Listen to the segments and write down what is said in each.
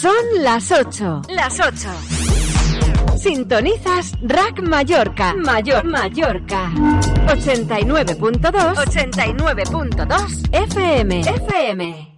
Son las 8. Las 8. Sintonizas Rack Mallorca. Mayor Mallorca. 89.2. 89.2 FM. FM.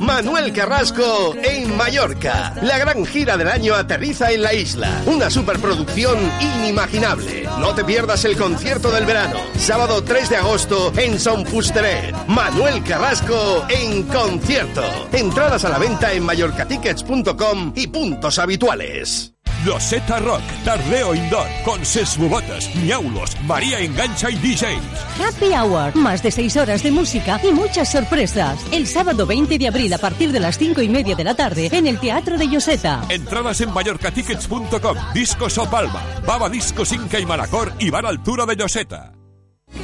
Manuel Carrasco en Mallorca. La gran gira del año aterriza en la isla. Una superproducción inimaginable. No te pierdas el concierto del verano. Sábado 3 de agosto en Son Fusteret. Manuel Carrasco en concierto. Entradas a la venta en mallorcatickets.com y puntos habituales. Loseta Rock, Tardeo Indoor, con Sesbubotas, Miaulos, María Engancha y DJs. Happy Hour, más de seis horas de música y muchas sorpresas. El sábado 20 de abril a partir de las cinco y media de la tarde en el Teatro de Yoseta. Entradas en mallorcatickets.com, Discos o Palma, Baba Discos Inca y Malacor y Bar Altura de Yoseta.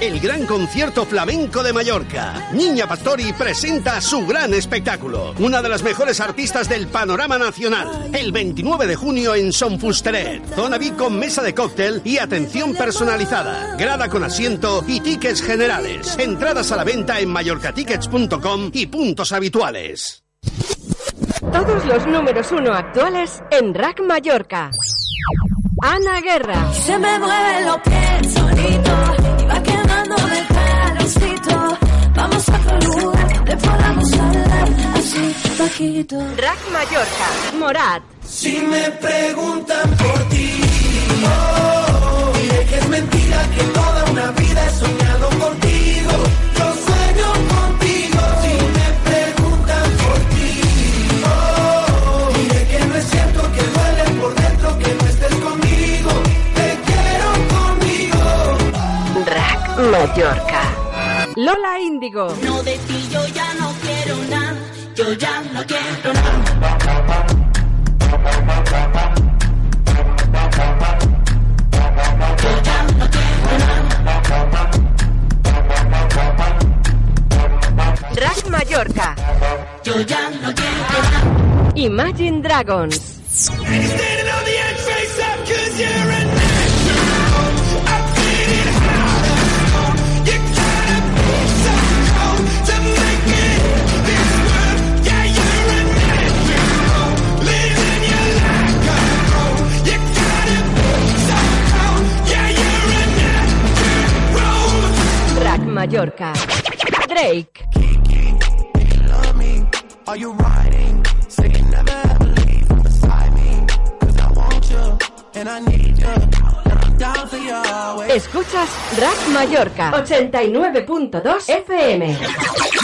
El gran concierto flamenco de Mallorca. Niña Pastori presenta su gran espectáculo. Una de las mejores artistas del panorama nacional. El 29 de junio en Son Fusteret. Zona VIP con mesa de cóctel y atención personalizada. Grada con asiento y tickets generales. Entradas a la venta en mallorcatickets.com y puntos habituales. Todos los números uno actuales en Rack Mallorca. Ana Guerra. Se me mueven los pies solito y va el calorcito. Podamos hablar así bajito. Rack Mallorca. Morat. Si me preguntan por ti, oh, diré que es mentira que toda una vida he soñado contigo. Yo sueño contigo. Si me preguntan por ti, oh, diré que no es cierto que duele por dentro que no estés conmigo. Te quiero conmigo. Rack Mallorca. Lola Índigo. No de ti yo ya no quiero nada, yo ya no quiero nada. Yo ya no quiero nada. Rack Mallorca. Yo ya no quiero nada. Imagine Dragons. You always. Escuchas Rack Mallorca. 89.2 FM.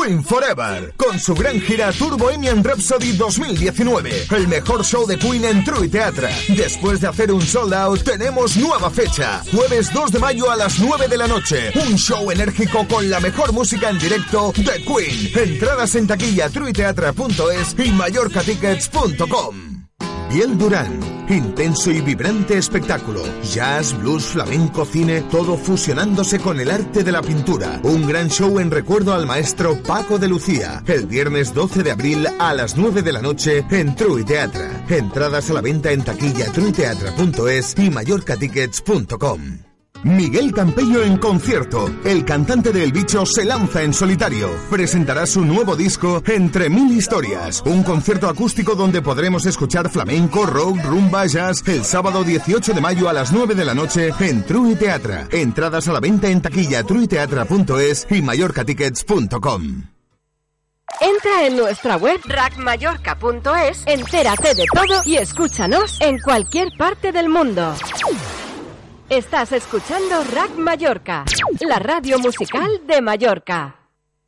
Queen Forever, con su gran gira Tour Bohemian Rhapsody 2019, el mejor show de Queen en True Teatra. Después de hacer un sold out, tenemos nueva fecha, jueves 2 de mayo a las 9 de la noche, un show enérgico con la mejor música en directo de Queen. Entradas en taquilla truiteatra.es y mallorcatickets.com. Biel Durán, intenso y vibrante espectáculo. Jazz, blues, flamenco, cine, todo fusionándose con el arte de la pintura. Un gran show en recuerdo al maestro Paco de Lucía. El viernes 12 de abril a las 9 de la noche en True Teatra. Entradas a la venta en taquilla truiteatra.es y mallorcatickets.com. Miguel Campello en concierto. El cantante del bicho se lanza en solitario. Presentará su nuevo disco Entre Mil Historias. Un concierto acústico donde podremos escuchar flamenco, rock, rumba, jazz el sábado 18 de mayo a las 9 de la noche en True Teatra. Entradas a la venta en taquilla truiteatra.es y mallorcatickets.com. Entra en nuestra web rackmallorca.es, entérate de todo y escúchanos en cualquier parte del mundo. Estás escuchando Rack Mallorca, la radio musical de Mallorca.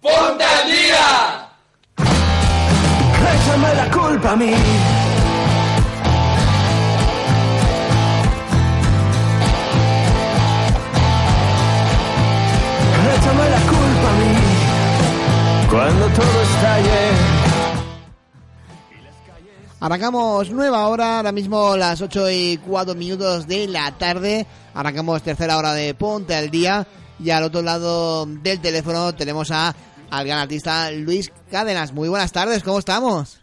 ¡Ponte al día! Échame la culpa a mí. Échame la culpa a mí. Cuando todo estalle. Arrancamos nueva hora, ahora mismo las 8 y 4 minutos de la tarde. Arrancamos tercera hora de Ponte al Día. Y al otro lado del teléfono tenemos a, al gran artista Luis Cádenas. Muy buenas tardes, ¿cómo estamos?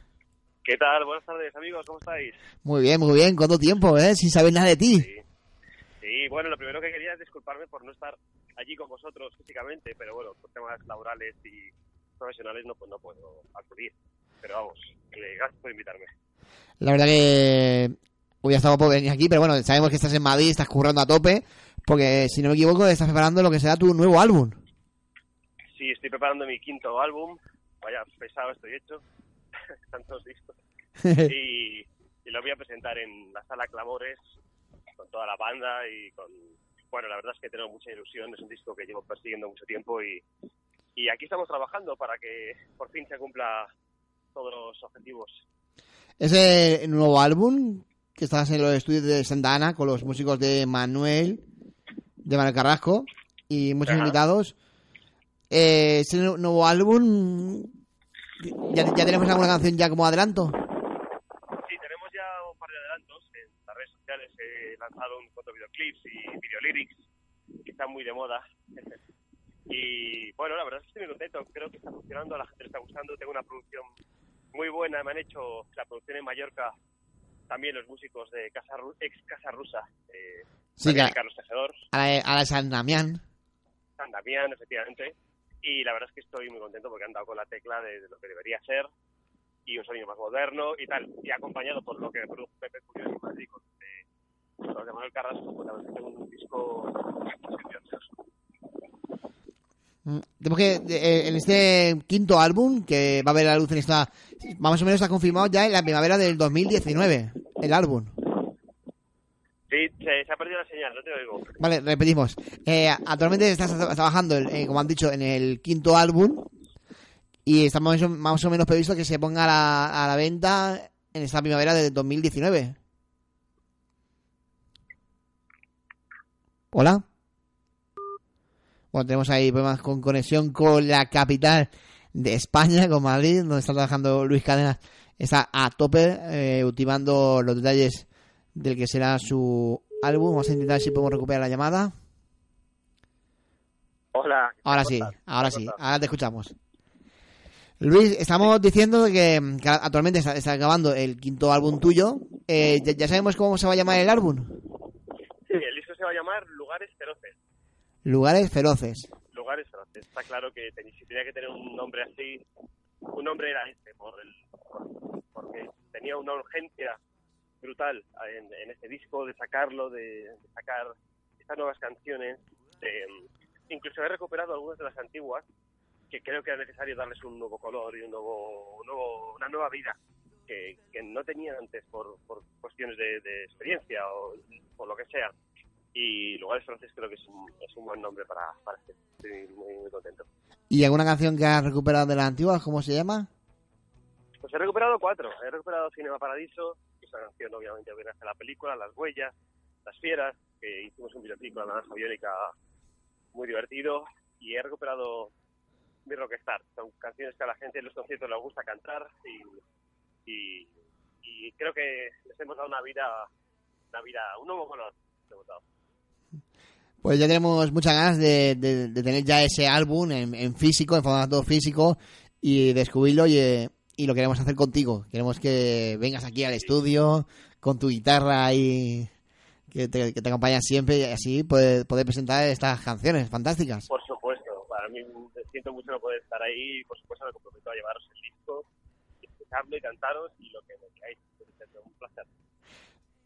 ¿Qué tal? Buenas tardes, amigos, ¿cómo estáis? Muy bien, muy bien. ¿Cuánto tiempo, eh? Sin saber nada de ti. Sí, bueno, lo primero que quería es disculparme por no estar allí con vosotros físicamente, pero bueno, por temas laborales y profesionales no, pues no puedo acudir. Pero vamos, gracias por invitarme. La verdad que hubiera estado por venir aquí, pero bueno, sabemos que estás en Madrid, estás currando a tope, porque si no me equivoco, estás preparando lo que será tu nuevo álbum. Sí, estoy preparando mi quinto álbum. Vaya, pesado estoy hecho. Tantos discos. y, y lo voy a presentar en la sala Clamores con toda la banda y con... Bueno, la verdad es que tengo mucha ilusión. Es un disco que llevo persiguiendo mucho tiempo y, y aquí estamos trabajando para que por fin se cumpla todos los objetivos. Ese nuevo álbum que estás en los estudios de Santa Ana con los músicos de Manuel, de Manuel Carrasco y muchos Ajá. invitados. Eh, ese nu- nuevo álbum, ¿ya, ya tenemos alguna canción ya como adelanto? Sí, tenemos ya un par de adelantos. En las redes sociales he lanzado un foto videoclips y videolyrics que están muy de moda. y bueno, la verdad es que estoy muy contento. Creo que está funcionando, a la gente le está gustando. Tengo una producción muy buena. Me han hecho la producción en Mallorca también los músicos de Casa ex Casa Rusa. Eh, Sí, Carlos Tejedor, A la, a la San Damián. San Damián, efectivamente. Y la verdad es que estoy muy contento porque han dado con la tecla de, de lo que debería ser y un sonido más moderno y tal. Y acompañado por lo que me produjo Pepe Curioso en Madrid con, eh, con los de Manuel Carrasco, pues la verdad es que tengo un disco Tenemos que, eh, en este quinto álbum, que va a ver la luz en esta... Más o menos está confirmado ya en la primavera del 2019, el álbum. Sí, se, se ha perdido la señal, no te oigo. Vale, repetimos. Eh, actualmente estás tra- trabajando, eh, como han dicho, en el quinto álbum y está más o, más o menos previsto que se ponga a la, a la venta en esta primavera del 2019. Hola. Bueno, tenemos ahí problemas con conexión con la capital de España, con Madrid, donde está trabajando Luis Cadenas. Está a tope, eh, ultimando los detalles del que será su álbum. Vamos a intentar si podemos recuperar la llamada. Hola. Ahora ¿qué sí, ahora ¿Qué sí, ahora te escuchamos. Luis, estamos diciendo que, que actualmente está, está acabando el quinto álbum tuyo. Eh, ya, ya sabemos cómo se va a llamar el álbum. Sí, el disco se va a llamar Lugares Feroces. Lugares feroces. Lugares Feroces. Está claro que si tenía que tener un nombre así, un nombre era este, por el, por- porque tenía una urgencia brutal en, en este disco de sacarlo, de, sacar estas nuevas canciones. incluso he recuperado algunas de las antiguas que creo que era necesario darles un nuevo color y un nuevo, un nuevo- una nueva vida que, no tenían antes por, por cuestiones de, de experiencia o por lo que sea. Y Lugares Feroces creo que es un, es un buen nombre para, para este. Estoy muy, muy contento. ¿Y alguna canción que has recuperado de la antigua? ¿Cómo se llama? Pues he recuperado cuatro. He recuperado Cinema Paradiso, que es una canción obviamente viene hacia la película, Las Huellas, Las Fieras, que hicimos un videoclip con la naranja biónica muy divertido. Y he recuperado Mi Rockstar. Son canciones que a la gente en los conciertos les gusta cantar y, y, y creo que les hemos dado una vida, una vida, un nuevo color. hemos dado. Pues ya tenemos muchas ganas de, de- de tener ya ese álbum en, en físico, en formato físico y descubrirlo y, y lo queremos hacer contigo. Queremos que vengas aquí al estudio con tu guitarra y que te, que te acompañas siempre y así poder, poder presentar estas canciones fantásticas. Por supuesto, para mí siento mucho no poder estar ahí y por supuesto me comprometo a llevaros el disco, escucharlo y cantaros y lo que me. Es un placer.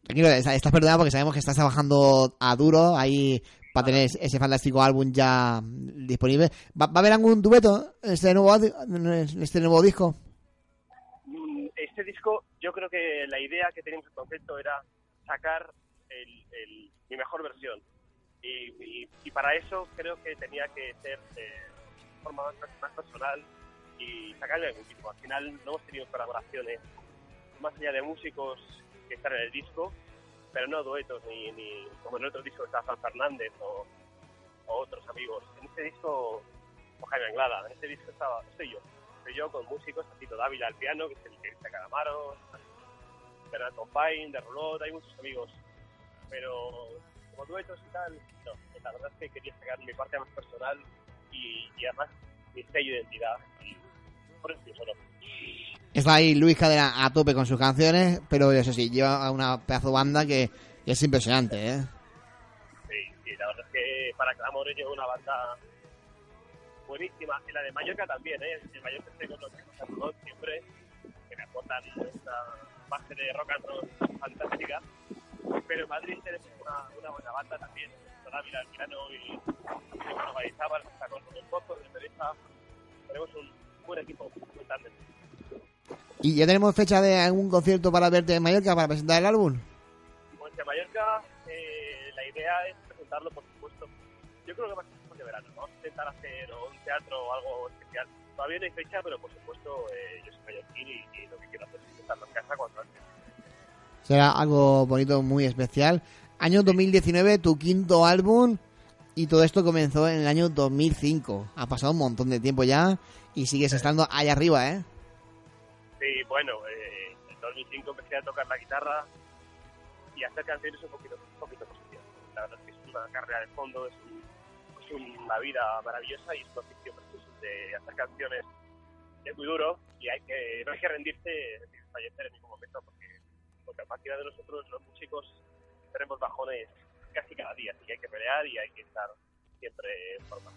Tranquilo, está- estás perdonado porque sabemos que estás trabajando a duro ahí para tener ese fantástico álbum ya disponible. ¿Va, va a haber algún dueto en este nuevo, en este nuevo disco? Mm, Este disco, yo creo que la idea que teníamos en concepto era sacar el- el- mi mejor versión. Y, y- y para eso creo que tenía que ser eh, de forma más, más personal y sacarle algún tipo. Al final no hemos tenido colaboraciones más allá de músicos que están en el disco, pero no duetos, ni, ni como en otro disco está Juan Fernández o, otros amigos. En este disco, o Jaime Anglada, en este disco estaba, estoy yo. Estoy yo con músicos, Tito Dávila al piano, que es el que dice Calamaro, Bernard Compain, de Rolot, hay muchos amigos. Pero como duetos y tal, no. La verdad es que quería sacar mi parte más personal y, y además mi sello de identidad. Por eso solo. Está ahí Luis Cadena a tope con sus canciones, pero eso sí, lleva una pedazo banda que, que es impresionante, ¿eh? Sí, sí, la verdad es que para Clamores lleva una banda buenísima. Y la de Mallorca también, ¿eh? Mallorca estoy con los chicos siempre, que me aportan esta base de rock and roll fantástica. Pero en Madrid tenemos una, una buena banda también. Sola Mirano y, y bueno, Marizábal, está con un poco de Teresa. Tenemos un buen equipo, muy grande. ¿Y ya tenemos fecha de algún concierto para verte en Mallorca para presentar el álbum? Pues en Mallorca eh, la idea es presentarlo, por supuesto. Yo creo que va a ser después de verano. Vamos a intentar hacer un teatro o algo especial. Todavía no hay fecha, pero por supuesto eh, yo soy mallorquín y, y lo que quiero hacer es presentarlo en casa cuando antes. Será algo bonito, muy especial. Año 2019, tu quinto álbum. Y todo esto comenzó en el año 2005. Ha pasado un montón de tiempo ya y sigues estando ahí arriba, ¿eh? Sí, bueno, eh, en 2005 empecé a tocar la guitarra y a hacer canciones un poquito, un poquito positivas. La verdad es que es una carrera de fondo, es, un- es una vida maravillosa y es un oficio precioso de hacer canciones. Es muy duro y hay que, no hay que rendirse ni fallecer en ningún momento porque, porque a partir de nosotros los músicos tenemos bajones casi cada día, así que hay que pelear y hay que estar siempre en forma.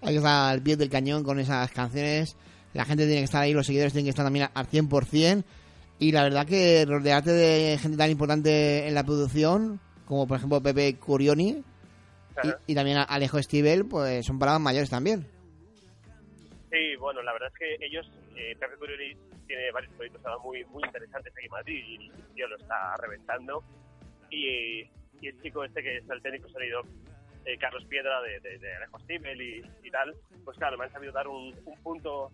Que estar al pie del cañón con esas canciones. La gente tiene que estar ahí, los seguidores tienen que estar también al 100%. Y la verdad que rodearte de gente tan importante en la producción, como por ejemplo Pepe Curioni Ajá. y, y también Alejo Stivel, pues son palabras mayores también. Sí, bueno, la verdad es que ellos, eh, Pepe Curioni tiene varios proyectos muy, muy interesantes aquí en Madrid y el tío lo está reventando. Y, y el chico este que es el técnico sonido, eh, Carlos Piedra de, de, de Alejo Stivel y, y tal, pues claro, me han sabido dar un, un punto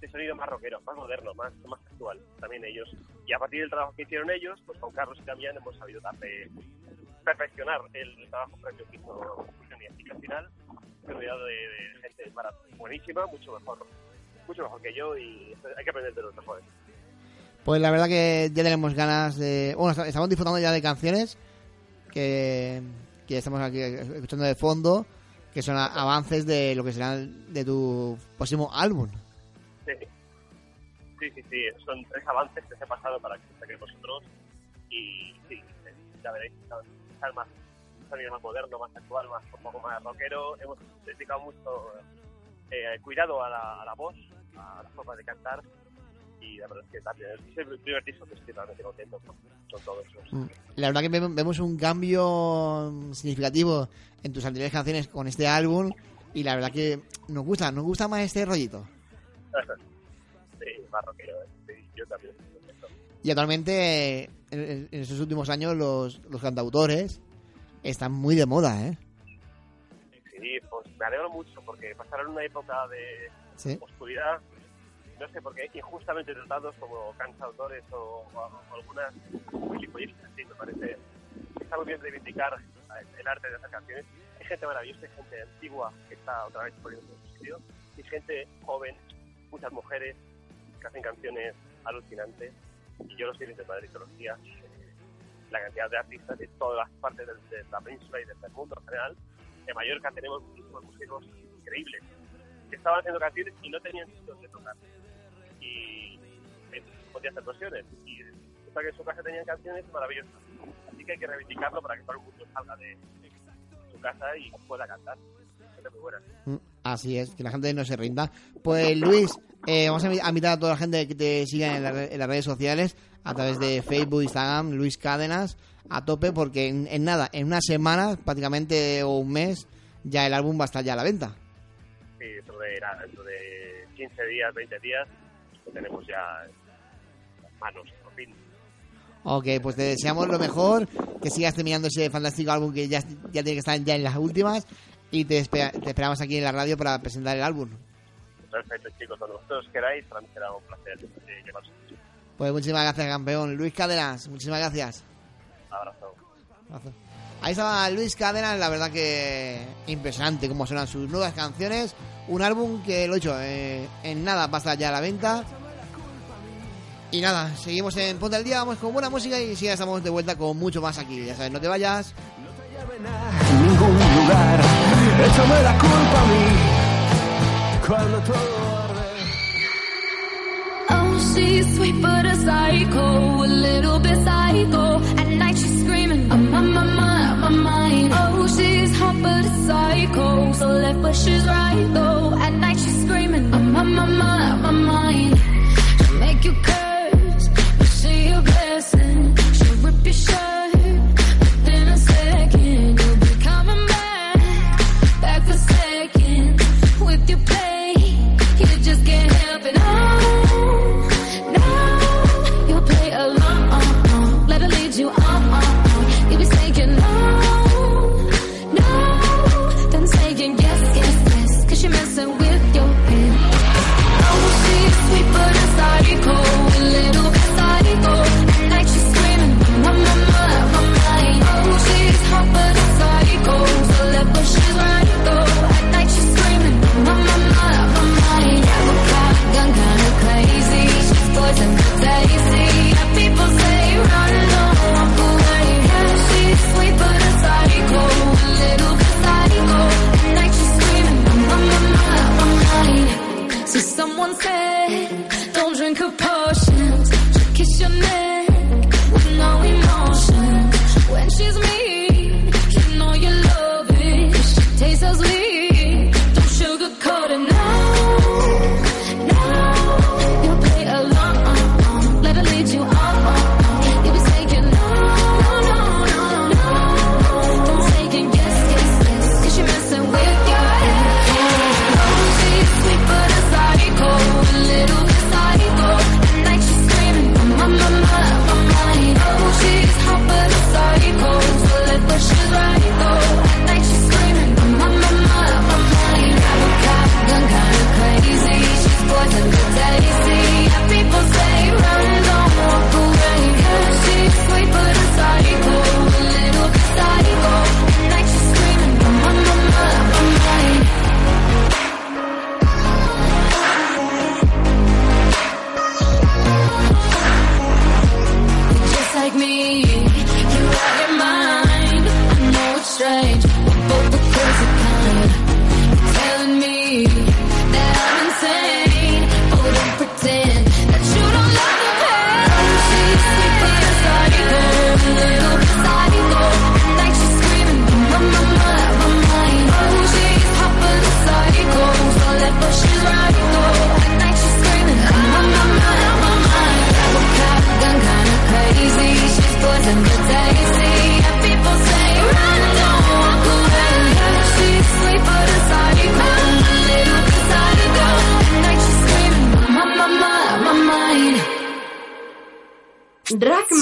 de sonido más rockero, más moderno, más, más actual también ellos. Y a partir del trabajo que hicieron ellos, pues con Carlos y Damián hemos sabido darle, perfeccionar el trabajo previo que hizo. Así que al final rodeado de, de gente buenísima, mucho mejor, mucho mejor que yo y hay que aprender de los mejores. Pues la verdad que ya tenemos ganas de... Bueno, est- estamos disfrutando ya de canciones que, que estamos aquí escuchando de fondo, que son avances de lo que será de tu próximo álbum. Sí. sí, sí, son tres avances que se han pasado para que saquéis vosotros y sí, ya veréis, están, más, sonido más moderno, más actual, más, un poco más rockero. Hemos dedicado mucho eh, cuidado a la, a la voz, a la forma de cantar y la verdad es que también es el primer disco que estoy realmente contento con, con todos esos. Mm. La verdad que ve- vemos un cambio significativo en tus anteriores canciones con este álbum y la verdad que nos gusta, nos gusta más este rollito. sí, más rockero, eh. sí, yo también. Y actualmente, en, en- en estos últimos años, los, los cantautores están muy de moda, ¿eh? Sí, pues me alegro mucho porque pasaron una época de Sí. oscuridad, no sé por qué, injustamente tratados como cantautores o, o- o algunas gilipolleces así, me parece. Está muy bien reivindicar el arte de hacer canciones. Hay gente maravillosa, hay gente antigua que está otra vez poniendo su sitio, y gente joven, muchas mujeres que hacen canciones alucinantes. Y yo lo estoy en Madrid todos los días. eh, La cantidad de artistas de todas las partes del- de, la península y del mundo en general. En Mallorca tenemos muchísimos músicos increíbles que estaban haciendo canciones y no tenían sitios de tocar. Y eh, podían hacer versiones. Y que en su casa tenían canciones maravillosas. Así que hay que reivindicarlo para que todo el mundo salga de su casa y pueda cantar. Muy buena. Mm, Así es, que la gente no se rinda. Pues Luis, eh, vamos a invi- a invitar a toda la gente que te siga en, la en las redes sociales, a través de Facebook, Instagram, Luis Cádenas, a tope, porque en, en nada, en una semana prácticamente o un mes, ya el álbum va a estar ya a la venta. Sí, dentro de, nada, dentro de 15 días, 20 días, lo tenemos ya en manos, por fin. Ok, pues te deseamos lo mejor, que sigas terminando ese fantástico álbum que ya, ya tiene que estar ya en las últimas y te, espera- te esperamos aquí en la radio para presentar el álbum. Perfecto, chicos, cuando vosotros queráis, para mí será un placer eh, llevaros. Pues muchísimas gracias, campeón. Luis Cádenas, muchísimas gracias. Abrazo. Abrazo. Ahí estaba Luis Cádenas, la verdad que impresionante cómo suenan sus nuevas canciones. Un álbum que lo he hecho eh, en nada pasa ya a la venta. Y nada, seguimos en Ponte al Día, vamos con buena música y sí, ya estamos de vuelta con mucho más aquí. Ya sabes, no te vayas. en ningún lugar. Échame la culpa a mí cuando todo arde. Oh, she's sweet but a psycho, a little bit psycho. At night she's screaming, I'm on my mind, on my mind. Oh, she's hot but a psycho. So left but she's right though. At night she's screaming, I'm on my mind, on my mind. She'll make you curse, but she a blessing. She'll rip your shirt. excuse me.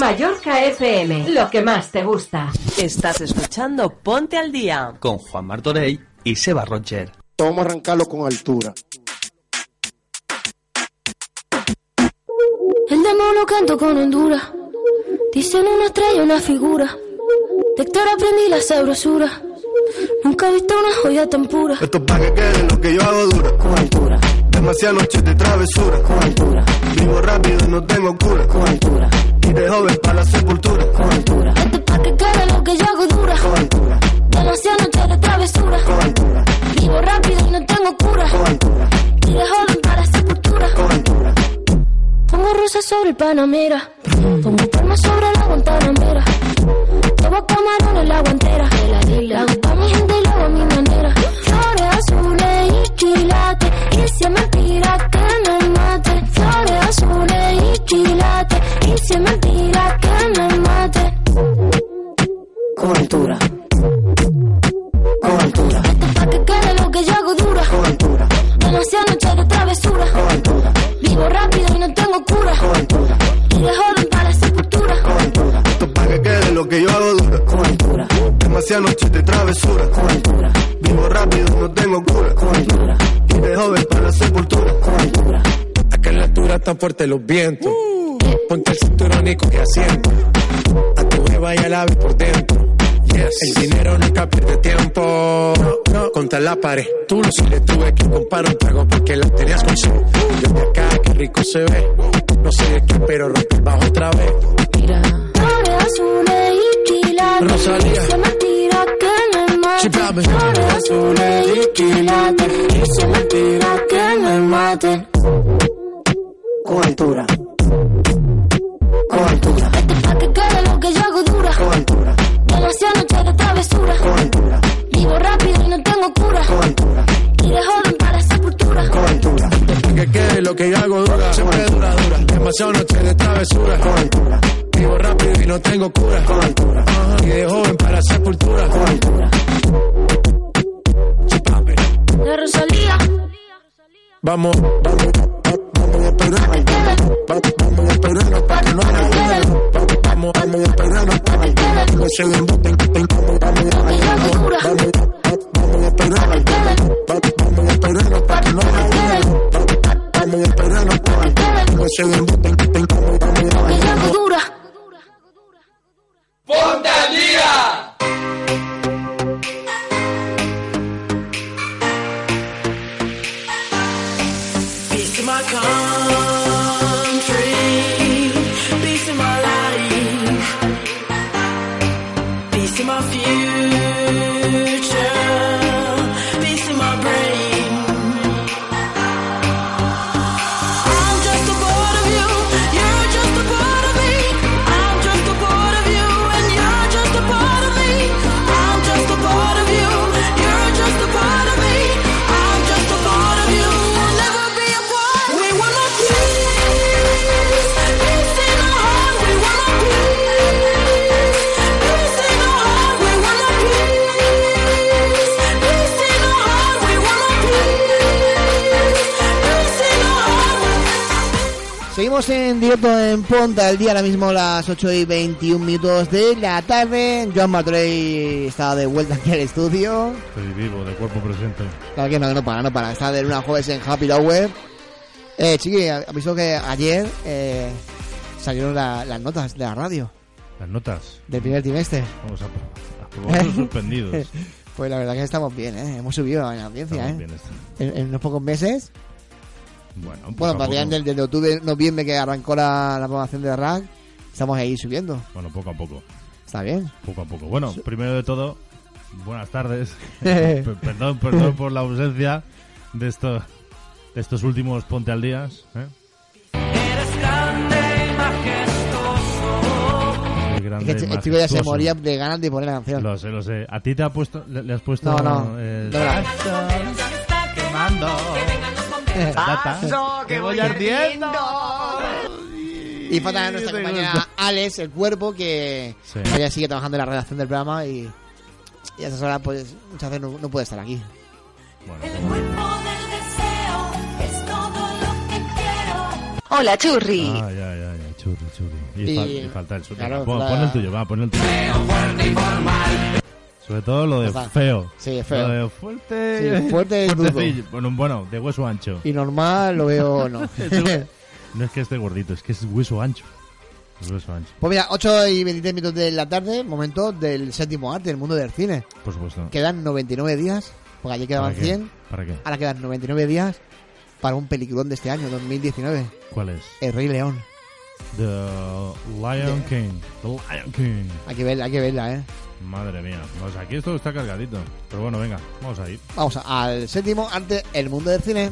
Mallorca FM, lo que más te gusta. Estás escuchando Ponte al Día con Juan Martorey y Seba Roger. Vamos a arrancarlo con altura. El demonio canto con Honduras. Dicen una estrella, una figura. De Héctor aprendí la sabrosura. Nunca he visto una joya tan pura. Esto es pa' que quede lo que yo hago dura. Con altura. Demasiadas noches de travesura. Con altura. Vivo rápido y no tengo cura. Con altura. Y de joven para la sepultura. Con altura. Esto pa' que quede lo que yo hago dura. Con altura. Demasiadas noches de travesura. Con altura. Vivo rápido y no tengo cura. Con altura. Y de joven para la sepultura. Con altura. Pongo rosas sobre el Panamera. Pongo palmas sobre la Guantanamera. Llevo camarones la guantera. La hago pa' mi gente y lo hago a mi manera. Flores azules y quilates. Y si es mentira que me Y si es mentira que me mate. Con altura. Con altura. Esto es pa' que quede lo que yo hago dura. Con altura. Demasiadas noches de travesura. Con altura. Vivo rápido y no tengo cura. Con altura. Y de joven para la sepultura. Con altura. Esto es pa' que quede lo que yo hago dura. Con altura. Demasiadas noches de travesura. Con altura. Vivo rápido y no tengo cura. Con altura. Y de joven para la sepultura. Con altura. Acá en la altura están fuertes los vientos. Ponte el cinturón y coge asiento. A tu jeva y al ave por dentro. El dinero nunca pierde tiempo. No, no, contra la pared. Tú no si le tuve que comprar un trago porque la tenías con sed. Desde acá, qué rico se ve. No sé de qué, pero rompe el bajo otra vez. Mira. Flores azules y quilates. Rosalía. Y si es mentira que me mate. Flores azules y quilates. Y si es mentira que me mate. Vamos, Seguimos en directo en Ponta al día, ahora mismo las 8 y 21 minutos de la tarde. Joan Matrey está de vuelta aquí al estudio. Estoy vivo, de cuerpo presente. Claro que no, no para, no para. Está de una jueves en Happy Hour. Eh, chiqui, ha visto que ayer eh, salieron la- las notas de la radio Las notas. del primer trimestre. Vamos a, a suspendidos. Pues la verdad que estamos bien, ¿eh? Hemos subido en la audiencia, Estamos ¿eh? bien. En, en unos pocos meses. Bueno, poco Bueno, para poco. desde, octubre, noviembre que arrancó la, la programación de RAC, estamos ahí subiendo. Bueno, poco a poco. Está bien. Poco a poco. Bueno, primero de todo, buenas tardes. Perdón, perdón por la ausencia de estos, de estos últimos Ponte al Días. ¿eh? Muy Es grande que y el chico ya se majestuoso. moría de ganas de poner la canción. Lo sé, lo sé. ¿A ti te ha puesto, le, le has puesto No, no. el- No, no. quemando. Paso, que voy ardiendo. Y falta nuestra compañera. Alex, el cuerpo, que Sí. ella sigue trabajando en la redacción del programa y, y a esas horas, pues, muchas veces no, no puede estar aquí. Hola, Churri. Ah, ya, ya, ya, churri, churri. Y, Y- fal- y falta el churri. claro, pon, la- pon el tuyo, va, pon el tuyo. Sobre todo lo de Está. feo. Sí, feo. Lo de fuerte. Sí, fuerte es fuertecillo. Bueno, bueno, de hueso ancho. Y normal lo veo no. No es que esté gordito, es que es hueso ancho. Es hueso ancho, Pues mira, 8 y 23 minutos de la tarde, momento del séptimo arte, del mundo del cine. por supuesto. Quedan 99 días, porque ayer quedaban ¿Para qué? 100. ¿Para qué? Ahora quedan 99 días para un peliculón de este año, 2019. ¿Cuál es? El Rey León. The Lion King. The Lion King. Hay que verla, hay que verla, ¿eh? Madre mía. Pues aquí esto está cargadito. Pero bueno, venga, vamos a ir. Vamos al séptimo arte, el mundo del cine.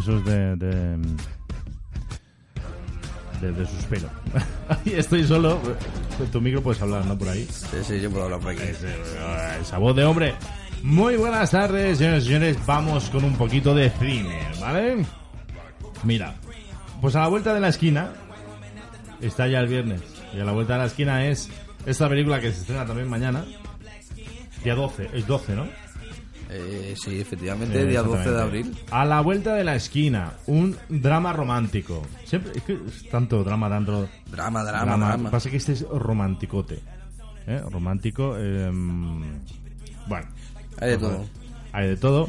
Esos de. de. de, de suspiro. Ahí estoy solo. Con tu micro puedes hablar, ¿no? Por ahí. Sí, sí, yo puedo hablar por aquí. Esa voz de hombre. Muy buenas tardes, señores y señores. Vamos con un poquito de cine, ¿vale? Mira, pues a la vuelta de la esquina. Está ya el viernes. Y a la vuelta de la esquina es esta película que se estrena también mañana. Día 12, es 12, ¿no? Eh, sí, efectivamente, día 12 de abril. A la vuelta de la esquina, un drama romántico. Siempre, es que es tanto drama, tanto. Drama, drama, drama. Pasa que este es romanticote. ¿eh? Romántico. eh, bueno. Hay de todo. Hay de todo.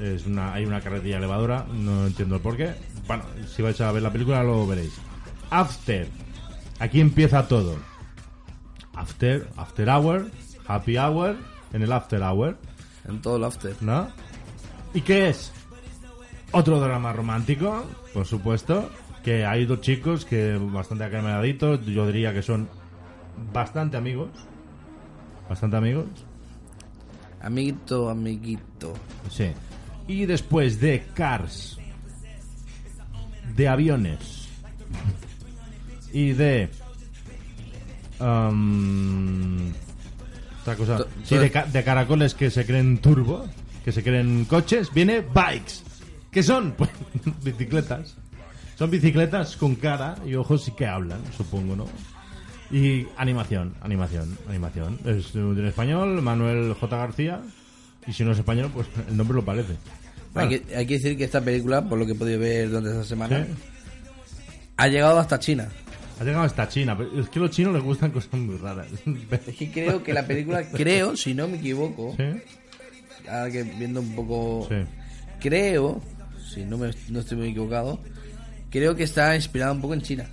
Es una, hay una carretilla elevadora, no entiendo el por qué. Bueno, si vais a ver la película lo veréis. After. Aquí empieza todo. After, after hour, happy hour, en el after hour. En todo el after. ¿No? ¿Y qué es? Otro drama romántico, por supuesto. Que hay dos chicos que bastante acalmaditos, yo diría que son bastante amigos. Bastante amigos. Amiguito, amiguito. Sí. Y después de Cars, de aviones y de. um, otra cosa. Sí, de, ca- de caracoles que se creen turbo, que se creen coches, viene Bikes. ¿Qué son? Pues bicicletas. Son bicicletas con cara y ojos y que hablan, supongo, ¿no? Y animación, animación, animación. Es en español, Manuel J. García. Y si no es español, pues el nombre lo parece. Hay, que, hay que decir que esta película, por lo que he podido ver durante esta semana, Sí. ha llegado hasta China. Ha llegado hasta China, pero es que a los chinos les gustan cosas muy raras. Es que creo que la película, creo, si no me equivoco, ¿Sí? ahora que viendo un poco, Sí. creo, si no, me, no estoy muy equivocado, creo que está inspirada un poco en China.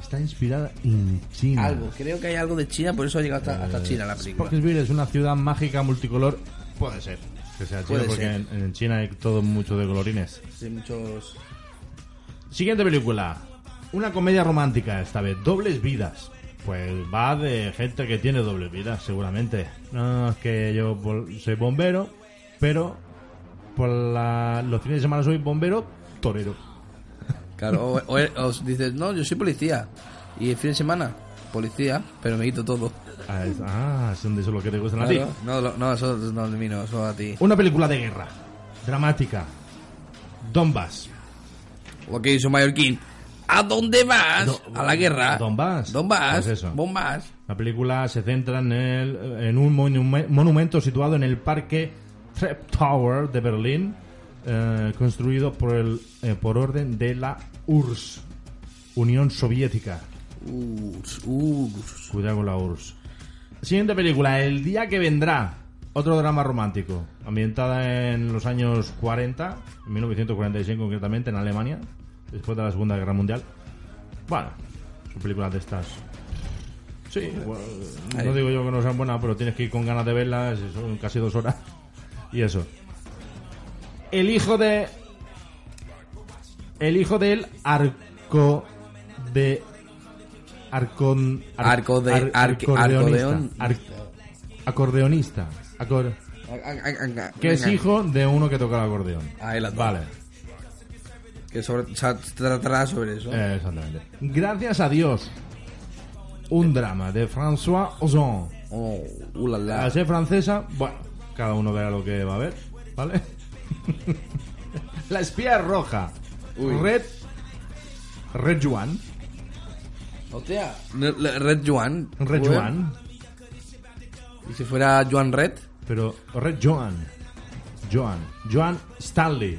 Está inspirada en China. Algo, creo que hay algo de China, por eso ha llegado hasta, hasta Eh, China la película. Sparksville es una ciudad mágica multicolor. Puede ser. Que sea China, porque en China hay todo mucho de colorines. Sí, muchos... Siguiente película. Una comedia romántica, esta vez. Dobles vidas. Pues va de gente que tiene dobles vidas, seguramente. No, es que yo soy bombero, pero por la- los fines de semana soy bombero torero. Claro, o, o- o dices, no, yo soy policía. Y el fin de semana, policía, pero me quito todo. Ah, es, ah, son de eso lo que te gustan a ti. Claro, no, lo- no, eso no es de mí, no, eso a ti. Una película de guerra. Dramática. Donbass. Lo que hizo Mallorquín. ¿A dónde vas? a la guerra. Donbass. Donbass. Pues. Bombas. La película se centra en, el, en un monume- monumento situado en el parque Trep Tower de Berlín, eh, construido por, el, eh, por orden de la URSS, Unión Soviética. URSS, URSS. Cuidado con la URSS. Siguiente película, El día que vendrá. Otro drama romántico, ambientada en los años 40, en 1946 concretamente, en Alemania, después de la Segunda Guerra Mundial. Bueno, son películas de estas. Sí, bueno, no digo yo que no sean buenas, pero tienes que ir con ganas de verlas, son casi dos horas. Y eso. El hijo de. El hijo del arco de. Arcon, ar- Arco de- ar- arque- acordeonista. Ar- acordeonista. Acor- que es hijo de uno que toca el acordeón. Ahí la Vale. Que sobre, se tratará sobre eso. Exactamente. Gracias a Dios. Un drama de François Ozon. Oh, uh, la, la. Ser francesa, bueno, cada uno verá lo que va a ver, ¿vale? la espía roja. Uy. Red. Red Juan. Hostia. Red Juan. Red. Juan. ¿Y si fuera Joan Red? Pero Red Joan. Joan. Joan Stanley.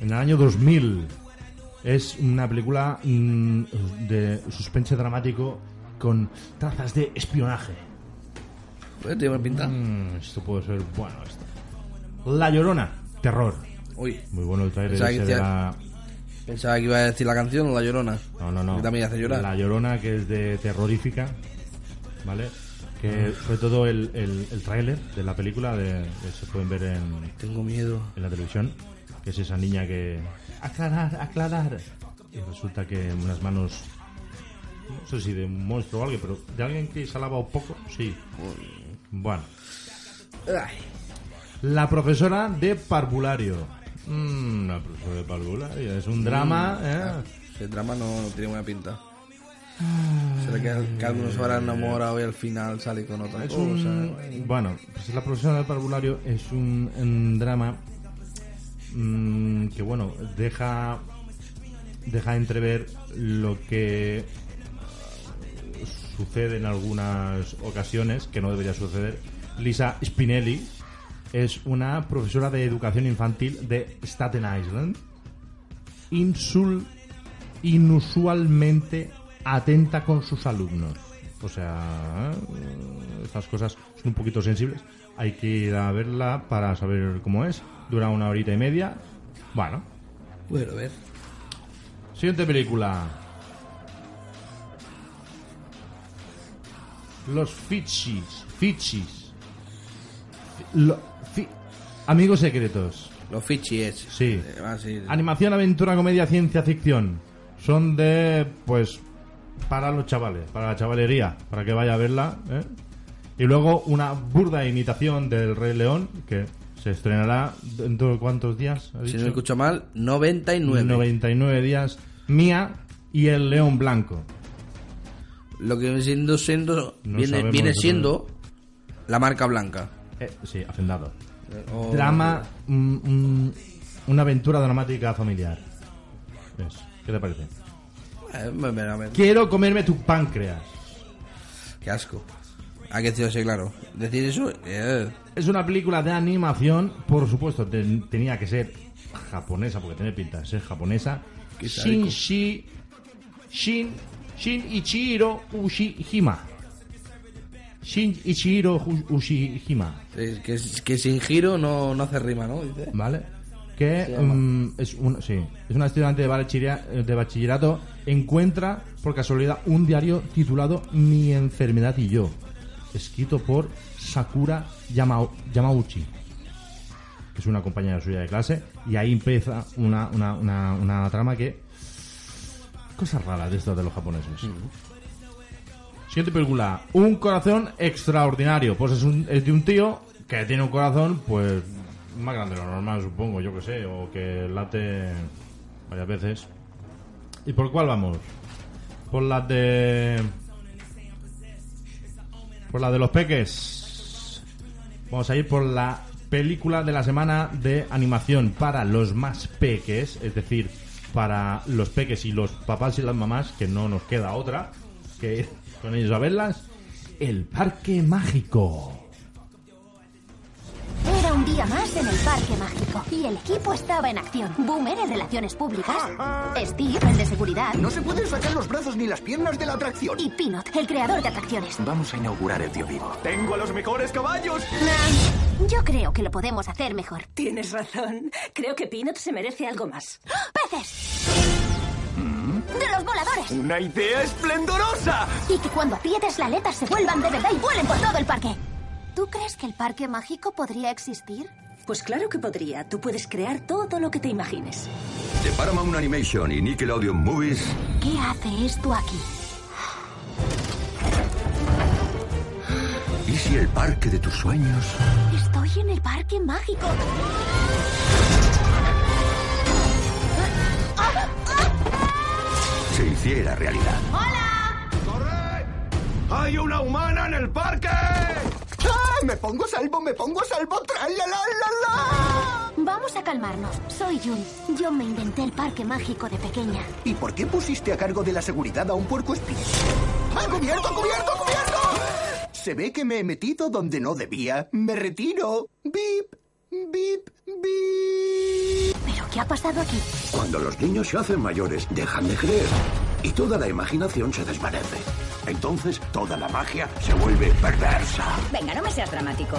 En el año 2000. Es una película mm, de suspense dramático con trazas de espionaje. Pues tiene buena pinta. Mm, esto puede ser bueno. Esto. La Llorona. Terror. Uy. Muy bueno el trailer Pensaba ese que de la... Pensaba que iba a decir la canción o la llorona. No, no, no. Que también hace llorar. La Llorona, que es de terrorífica, ¿vale? Que sobre todo el, el, el tráiler de la película de, que se pueden ver en, Tengo miedo. en la televisión, que es esa niña que... Aclarar, aclarar. Y resulta que en unas manos... No sé si de un monstruo o algo, pero de alguien que se ha lavado poco, sí. Bueno. La profesora de parvulario. Mm, la profesora de parvulario. Es un drama, ¿eh? Ese drama no, no tiene buena pinta. ¿Será que, que algunos se habrán enamorado y al final sale con otra Es cosa? un, bueno, pues la profesión del parvulario es un, un drama mm, que, bueno, deja deja entrever lo que uh, sucede en algunas ocasiones, que no debería suceder. Lisa Spinelli es una profesora de educación infantil de Staten Island. Insul, inusualmente atenta con sus alumnos. O sea, ¿eh? estas cosas son un poquito sensibles. Hay que ir a verla para saber cómo es. Dura una horita y media. Bueno. Bueno, a ver. Siguiente película. Los Fitchis. Fitchis. Lo- fi- Amigos secretos. Los Fitchis. Sí. Eh, ah, sí. Animación, aventura, comedia, ciencia ficción. Son de, pues, para los chavales, para la chavalería, para que vaya a verla. ¿eh? Y luego una burda imitación del Rey León, que se estrenará dentro de cuántos días. ¿Ha Si dicho? no escucho mal, 99. 99 días. Mía y el León Blanco. Lo que viene siendo, siendo No viene, siendo la marca blanca. Eh, sí, hacendado. O- Drama, mm, mm, una aventura dramática familiar. Eso. ¿Qué te parece? Eh, Quiero comerme tu páncreas. Qué asco. Hay que decirlo así, claro. Decir eso, eh, Es una película de animación, por supuesto, ten- tenía que ser japonesa, porque tiene pinta de ser japonesa. Qué Shin sádico. Shi Shin Shin Ichiro Ushihima. Shin Ichiro Hu- Ushihima. es que, que sin giro no, no hace rima, ¿no? Dice. ¿Vale? Que mm, es, una, sí, es una estudiante de, bachilleria- de bachillerato. Encuentra, por casualidad, un diario titulado Mi enfermedad y yo. Escrito por Sakura Yamau- Yamauchi. Que es una compañera suya de clase. Y ahí empieza una, una, una, una trama que. Cosas raras de estas de los japoneses. Siguiente película. Un corazón extraordinario. Pues es, un, es de un tío que tiene un corazón, pues, más grande de lo normal, supongo, yo que sé, o que late varias veces. ¿Y por cuál vamos? Por la de... Por la de los peques. Vamos a ir por la película de la semana de animación para los más peques, es decir, para los peques y los papás y las mamás, que no nos queda otra que ir con ellos a verlas. El Parque Mágico. Día más en el Parque Mágico y el equipo estaba en acción. Boomer en relaciones públicas, Steve, el de seguridad, No se pueden sacar los brazos ni las piernas de la atracción. y Peanut, el creador de atracciones. Vamos a inaugurar el tío vivo. Tengo a los mejores caballos. Yo creo que lo podemos hacer mejor. Tienes razón. Creo que Peanut se merece algo más. ¡Peces! ¡De los voladores! Una idea esplendorosa. Y que cuando aprietes la aleta se vuelvan de verdad y vuelen por todo el parque. ¿Tú crees que el Parque Mágico podría existir? Pues claro que podría. Tú puedes crear todo lo que te imagines. De Paramount Animation y Nickelodeon Movies, ¿Qué hace esto aquí? ¿y si el parque de tus sueños Estoy en el Parque Mágico. se hiciera realidad? ¡Hay una humana en el parque! ¡Ah! ¡Me pongo a salvo, me pongo a salvo! ¡Tra, la, la, la, la! Vamos a calmarnos. Soy Jun. Yo me inventé el Parque Mágico de pequeña. ¿Y por qué pusiste a cargo de la seguridad a un puerco espíritu? ¡Ah, cubierto, cubierto, cubierto! Se ve que me he metido donde no debía. Me retiro. Bip, bip, bip. ¿Pero qué ha pasado aquí? Cuando los niños se hacen mayores, dejan de creer y toda la imaginación se desvanece. Entonces, toda la magia se vuelve perversa. Venga, no me seas dramático.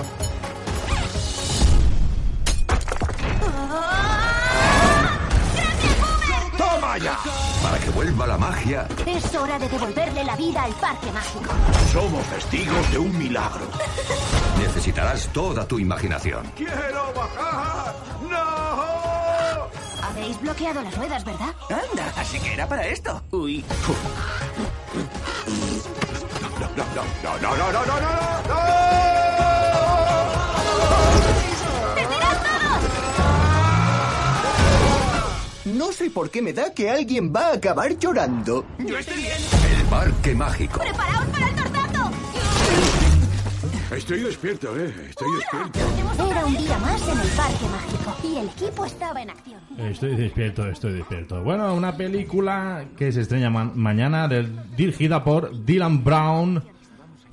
¡Toma ya! Para que vuelva la magia, Es hora de devolverle la vida al Parque Mágico. somos testigos de un milagro. necesitarás toda tu imaginación. ¡Quiero bajar! ¡No! Habéis bloqueado las ruedas, ¿verdad? Anda, así que era para esto. Uy. No, no, no, no, no, no, no, no, no. No sé por qué me da que alguien va a acabar llorando. Yo estoy bien. El parque mágico. ¡Preparaos para el! Estoy despierto, eh. Estoy despierto. Era un día más en el Parque Mágico y el equipo estaba en acción. Estoy despierto, estoy despierto. Bueno, una película que se estrena ma- mañana, del- dirigida por Dylan Brown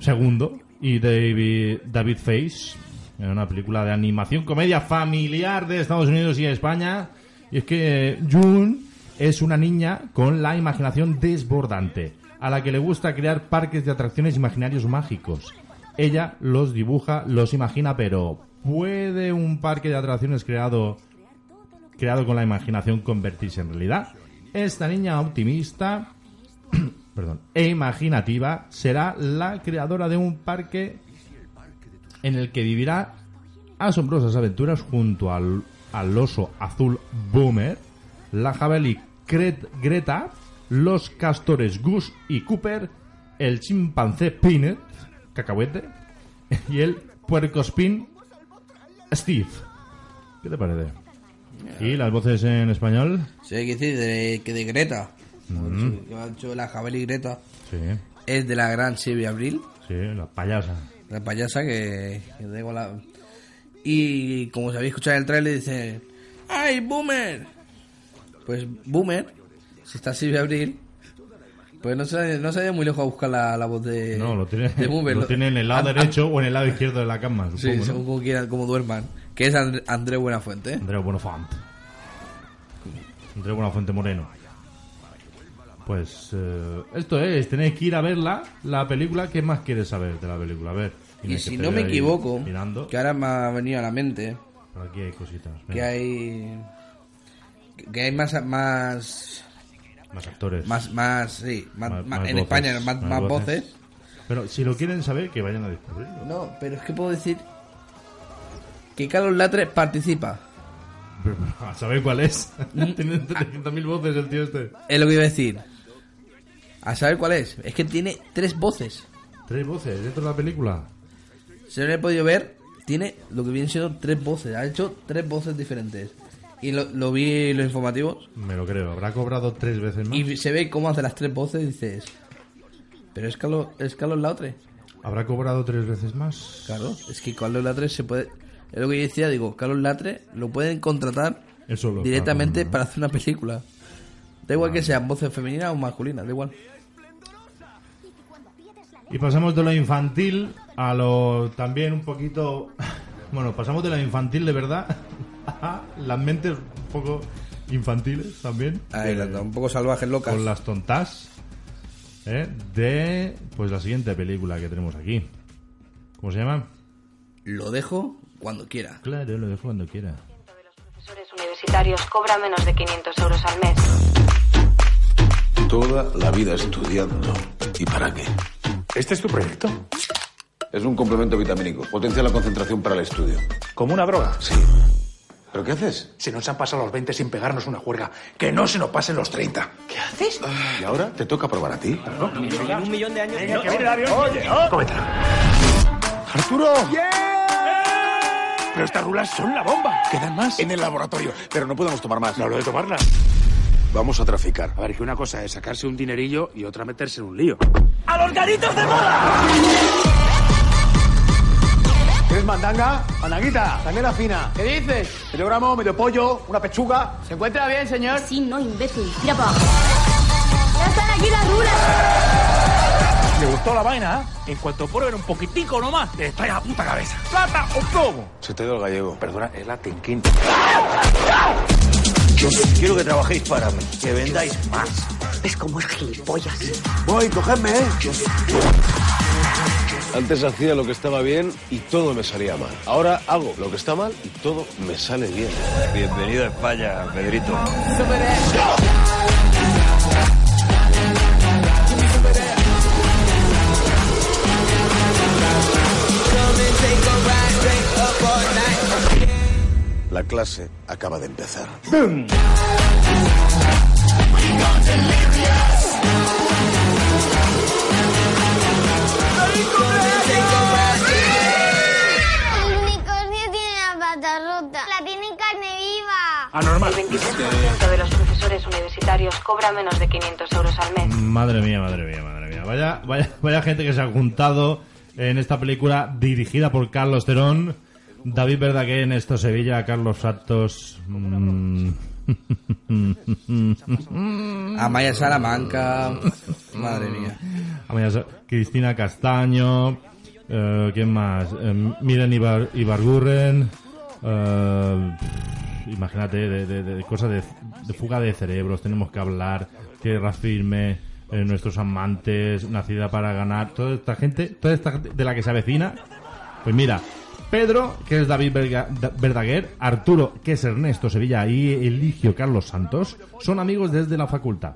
II y David, David Face. Es una película de animación, comedia familiar de Estados Unidos y España. Y es que June es una niña con la imaginación desbordante, a la que le gusta crear parques de atracciones imaginarios mágicos. Ella los dibuja, los imagina, pero ¿puede un parque de atracciones creado, creado con la imaginación convertirse en realidad? Esta niña optimista perdón, e imaginativa será la creadora de un parque en el que vivirá asombrosas aventuras junto al, al oso azul Boomer, la jabalí Greta, los castores Gus y Cooper, el chimpancé Peanut, cacahuete, y el puercospín Steve. ¿Qué te parece? ¿Y las voces en español? Sí, que decir de, que de Greta. Mm. He hecho la jabalí Greta. Sí, Es de la gran Silvia Abril. sí, la payasa. La payasa que, que tengo la... Y como escuchado en el trailer, dice... ¡Ay, Boomer! Pues Boomer, si está Silvia Abril, pues no se, no se vaya muy lejos a buscar la, la voz de, No, lo tiene, de lo tiene en el lado Ah, derecho o en el lado izquierdo de la cama, Sí, supongo, ¿no? según como quieran, como duerman. Que es And- André Buenafuente. Andreu Buenafuente. Andreu Buenafuente Moreno. Pues eh, esto es, tenéis que ir a verla, la película. ¿Qué más quieres saber de la película? A ver. Y si no me equivoco, Mirando. que ahora me ha venido a la mente, Por aquí hay cositas. que hay... Que hay más... más Más actores. más, más, sí, más- Más- más- más en voces, España más, más voces. voces. Pero si lo quieren saber, que vayan a descubrirlo. No, pero es que puedo decir que Carlos Latre participa. A saber cuál es. Mm. Tiene 300.000 voces el tío este. Es lo que iba a decir. A saber cuál es. Es que tiene tres voces. Tres voces dentro de la película. Si no lo he podido ver, tiene lo que viene siendo tres voces. Ha hecho tres voces diferentes. Y lo, lo vi los informativos. Me lo creo. Habrá cobrado tres veces más. Y se ve cómo hace las tres voces y dices... Pero es Carlos, es Carlos Latre. ¿Habrá cobrado tres veces más? Claro, es que Carlos Latre se puede... Es lo que yo decía, digo, Carlos Latre lo pueden contratar solo, directamente claro. para hacer una película. Da igual que sean voces femeninas o masculinas, da igual. Y pasamos de lo infantil a lo también un poquito... Bueno, pasamos de lo infantil de verdad las mentes un poco infantiles también. Ay, De- un poco salvajes, locas. Con las tontas. ¿eh? De pues la siguiente película que tenemos aquí. ¿Cómo se llama? Lo dejo cuando quiera. Claro, lo dejo cuando quiera. profesores universitarios cobra menos de 500 euros al mes. Toda la vida estudiando. ¿Y para qué? ¿Este es tu proyecto? Es un complemento vitamínico. Potencia la concentración para el estudio. ¿Como una droga? Sí. ¿Pero qué haces? Se nos han pasado los 20 sin pegarnos una juerga. Que no se nos pasen los 30. ¿Qué haces? ¿Y ahora te toca probar a ti? En un millón de años. Venga, que avión. Oye, oh. Cómetela. ¡Arturo! Pero estas rulas son la bomba. ¿Quedan más? En el laboratorio. Pero no podemos tomar más. No hablo de tomarlas. Vamos a traficar. A ver, que una cosa es sacarse un dinerillo y otra meterse en un lío. ¡A los garitos de moda! ¿Quieres mandanga? Mandanguita, sangre fina. ¿Qué dices? Medio gramo, medio pollo, una pechuga. ¿Se encuentra bien, señor? Sí, no, imbécil. Tira para abajo. ¡Ya están aquí las rulas! ¿Le gustó la vaina? eh? En cuanto prueben un poquitico nomás, te trae la puta cabeza. ¿Plata o plomo? Se te ido el gallego. Perdona, es la tenquín. Quiero que trabajéis para mí, que vendáis más. ¿Ves cómo es gilipollas? Voy, cogedme, ¿eh? Antes hacía lo que estaba bien y todo me salía mal. Ahora hago lo que está mal y todo me sale bien. Bienvenido a España, Pedrito. La clase acaba de empezar. El unicornio tiene la pata rota. La tiene en carne viva. Anormal. El 23% de los profesores universitarios cobra menos de 500 euros al mes. Madre mía, madre mía, madre mía. Vaya, vaya, vaya gente que se ha juntado en esta película dirigida por Carlos Terón, David Verdaguer, Néstor Sevilla, Carlos Santos. mm, Amaya Salamanca. Madre mía. Amaya Cristina Castaño. eh, ¿Quién más? Eh, Miren Ibar, Ibargurren. eh, imagínate, de cosas de, de fuga de cerebros. Tenemos que hablar. Tierra firme. eh, nuestros amantes, Nacida para ganar, toda esta gente, toda esta gente de la que se avecina. Pues mira, Pedro, que es David Verdaguer, Arturo, que es Ernesto Sevilla y Eligio Carlos Santos, son amigos desde la facultad.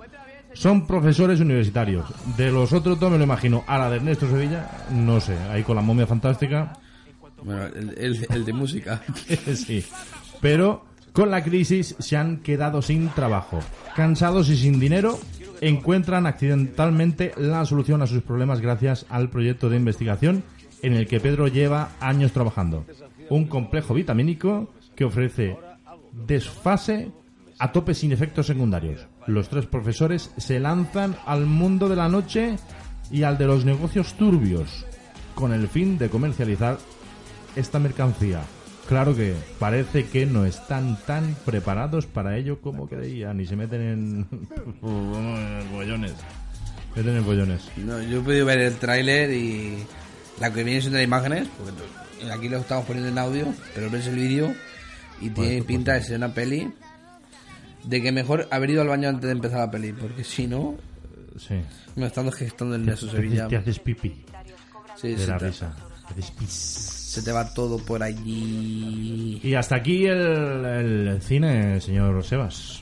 Son profesores universitarios. De los otros dos me lo imagino. A la de Ernesto Sevilla, no sé, ahí con la momia fantástica. Bueno, el, el- el de música. sí. Pero con la crisis se han quedado sin trabajo. Cansados y sin dinero, encuentran accidentalmente la solución a sus problemas gracias al proyecto de investigación en el que Pedro lleva años trabajando. Un complejo vitamínico que ofrece desfase a tope sin efectos secundarios. Los tres profesores se lanzan al mundo de la noche y al de los negocios turbios con el fin de comercializar esta mercancía. Claro que parece que no están tan preparados para ello como creían y se meten en bollones. Meten en bollones. No, yo he podido ver el tráiler y la que viene siendo las imágenes, porque aquí lo estamos poniendo en audio, pero ves el vídeo y tiene supuesto. pinta de ser una peli de que mejor haber ido al baño antes de empezar la peli, porque si no, Sí. me están gestando el Neso te- Sevilla. te haces pipí. Sí, de se la te- risa. Te haces pis. Se te va todo por allí. Y hasta aquí el, el cine, señor Sebas.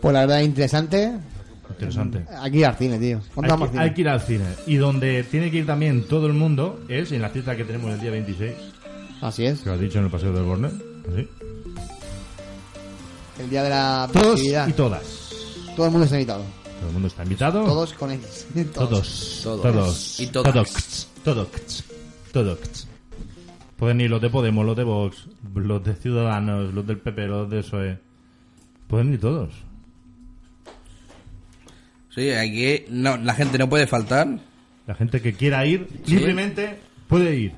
Pues la verdad, interesante. Interesante. Aquí al cine, tío. Hay ¿Cuánto vamos que, hay que ir al cine. Y donde tiene que ir también todo el mundo es en la cita que tenemos el día 26. Así es. Que lo has dicho en el Paseo del Borne. ¿sí? El día de la Todos y todas. Todo el mundo está invitado. Todo el mundo está invitado. Todos con X. Todos. Todos. Todos. Y. Todos. Todos. Todos. Pueden ir los de Podemos, los de Vox, los de Ciudadanos, los del PP, los de PSOE. Pueden ir todos. Sí, aquí no, la gente no puede faltar. La gente que quiera ir Sí. libremente puede ir.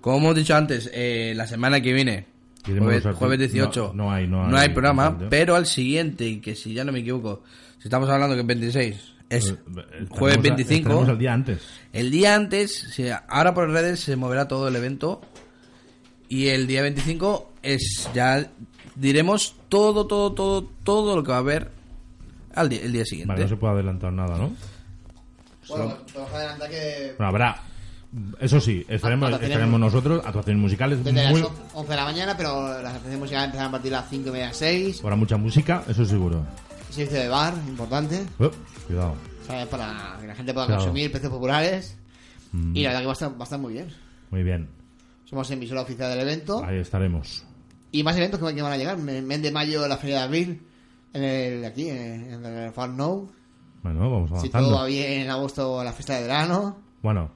Como hemos dicho antes, eh, la semana que viene, jueves, jueves 18, no- no hay- no hay programa, pero al siguiente, que si ya no me equivoco, si estamos hablando que es 26, es Eh, jueves estaremos a- 25. estaremos el día antes. El día antes, ahora por redes se moverá todo el evento y el día 25 es ya diremos todo, todo, todo, todo lo que va a haber al día, el día siguiente. Vale, no se puede adelantar nada, ¿no? Bueno, podemos adelantar que Bueno, habrá. Eso sí, estaremos, Actuaciones- estaremos nosotros, actuaciones musicales, desde muy, las 11 de la mañana, pero las actuaciones ya empezarán a partir de las 5 y media, 6. habrá mucha música, eso seguro. Servicio de bar, importante. Oh, cuidado. ¿sabes? Para que la gente pueda consumir precios populares. Mm, Y la verdad que va a estar, va a estar muy bien. Muy bien, Somos emisora oficial del evento. ahí estaremos. Y más eventos que, que van a llegar. Mes de mayo, la feria de abril. En el, aquí, en, en el Far Now. Bueno, vamos Si avanzando. todo va bien, en agosto, la fiesta de verano. Bueno,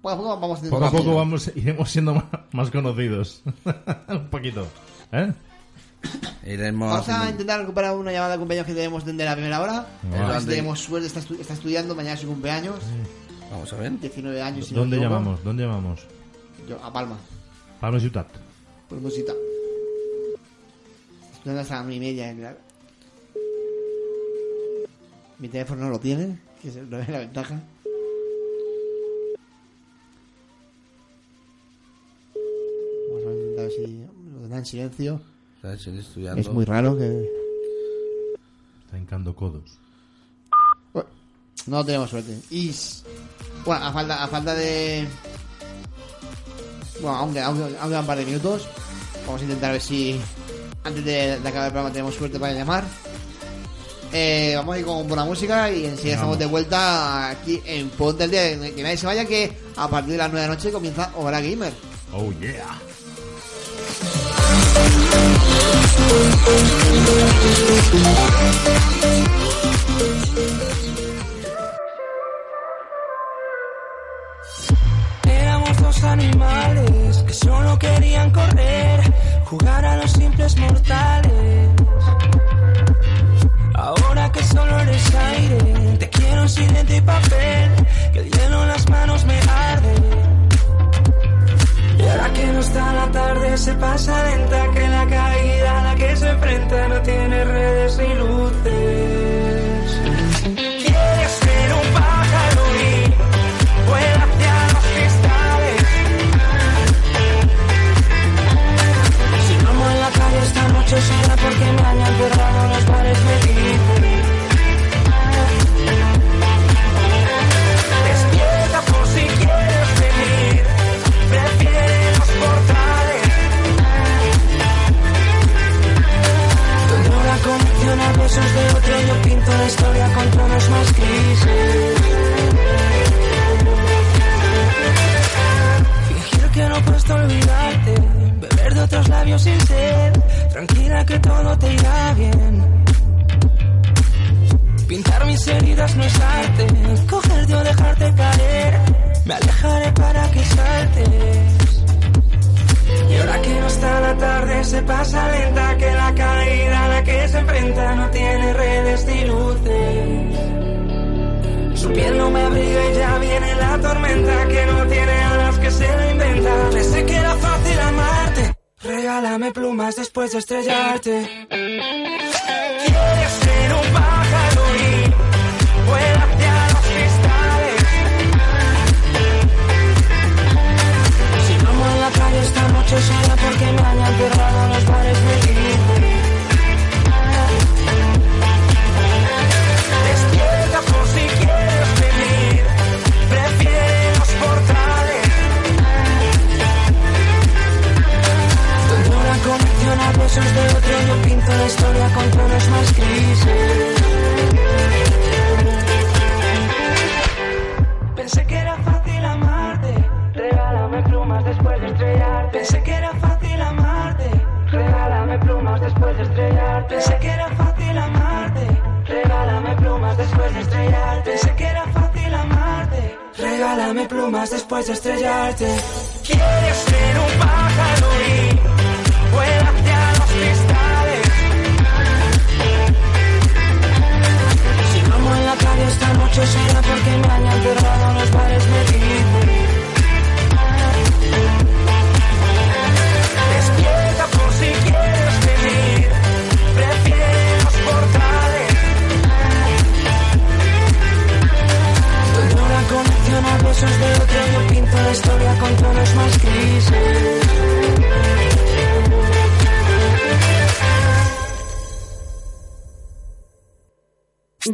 Poco a poco vamos poco a poco vamos, iremos siendo más, más conocidos. Un poquito. ¿Eh? Iremos Vamos a intentar recuperar una llamada de cumpleaños que tenemos desde la primera hora. Ver si tenemos suerte, está, estu- está estudiando, mañana es su cumpleaños. Vamos a ver. 19 años. si ¿Dónde llamamos? ¿Dónde llamamos? Yo, a Palma, Palma Ciutat. por musita. Estudiando hasta la una y media, claro. Mi teléfono no lo tiene, que es la la ventaja. Vamos a intentar ver si lo tendrá en silencio. Está estudiando. Es muy raro que... Está hincando codos. No tenemos suerte. Y bueno, a falta, a falta de. Bueno, aunque, aunque, un par de minutos. Vamos a intentar ver si antes de, de acabar el programa tenemos suerte para llamar. Eh, vamos a ir con buena música y enseguida estamos de vuelta aquí en Ponte el Día. Que nadie se vaya, que a partir de las 9 de la noche comienza Hora Gamer. Oh yeah. Éramos dos animales que solo querían correr, jugar a los simples mortales. Sin lente y papel, que el hielo en las manos me arde. Y ahora que no está la tarde, se pasa lenta, que la caída a la que se enfrenta no tiene redes ni luces. Regálame plumas después de estrellar. Pensé que era fácil amarte. Regálame plumas después de estrellar. Pensé que era fácil amarte. Regálame plumas después de estrellarte. Quieres ser un pájaro y vuela hacia los cristales. Si no en la calle esta noche será porque me han enterrado en los bares me dicen. Conexión a besos de otro yo pinto la historia con tonos más grises.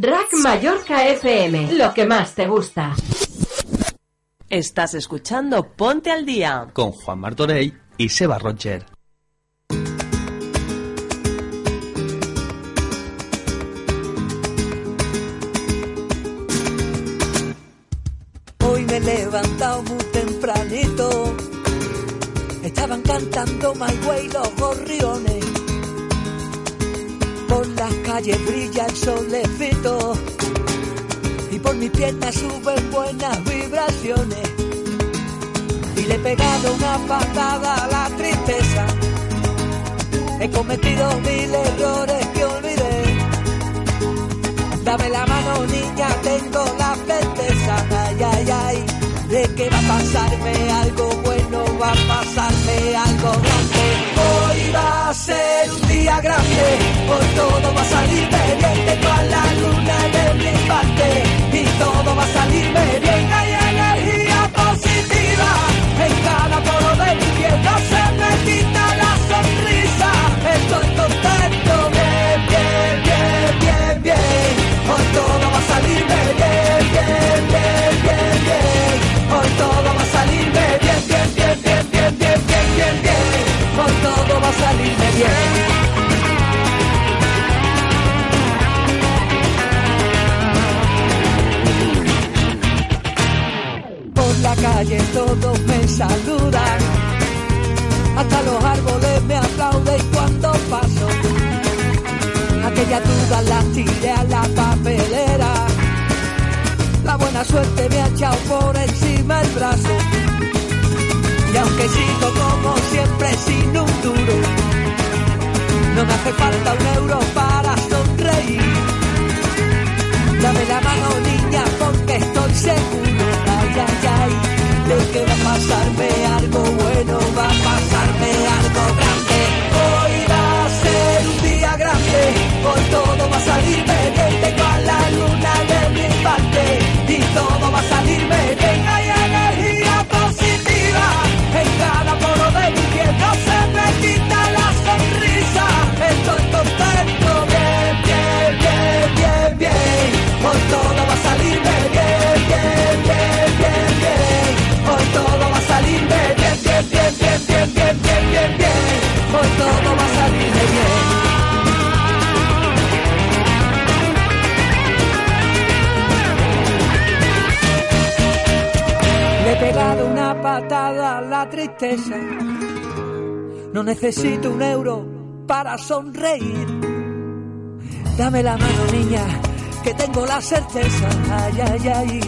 Rack Mallorca FM, lo que más te gusta. Estás escuchando Ponte al Día. Con Juan Martorey y Seba Roger. Cantando My Way los gorriones. Por las calles brilla el solecito. Y por mis piernas suben buenas vibraciones. Y le he pegado una patada a la tristeza. He cometido mil errores que olvidé. Dame la mano, niña, tengo la certeza, ay, ay, ay, de que va a pasarme algo bueno, va a pasarme algo grande. Hoy va a ser un día grande, aquella duda la tiré a la papelera. La buena suerte me ha echado por encima el brazo. Y aunque sigo como siempre sin un duro, no me hace falta un euro para sonreír. Dame la mano niña porque estoy seguro, ay, ay, ay, de que va a pasarme algo bueno, va a pasarme algo todo va a salirme Pegado una patada a la tristeza. No necesito un euro para sonreír. Dame la mano, niña, que tengo la certeza, ay, ay, ay,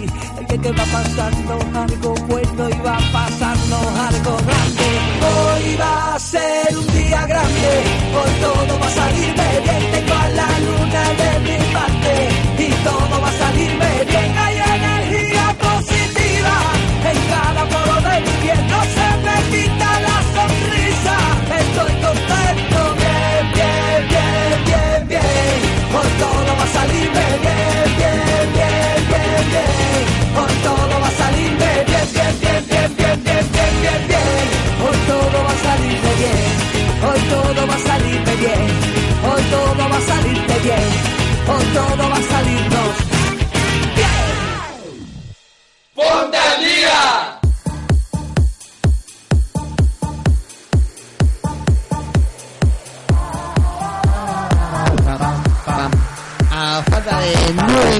que, que va pasando algo bueno y va pasando algo grande. Hoy va a ser un día grande, hoy todo va a salirme bien, tengo a la luna de mi parte y todo va a salirme bien. Hay estoy contento, bien, bien, bien, bien, bien. Hoy todo va a salirme bien, bien, bien, bien, bien. Hoy todo va a bien, bien, bien, bien, bien, bien, bien, bien, bien. Hoy todo va a bien. Hoy todo va a bien. Hoy todo va a salirte bien. Hoy todo va a salirnos bien. ¡Ponte al día!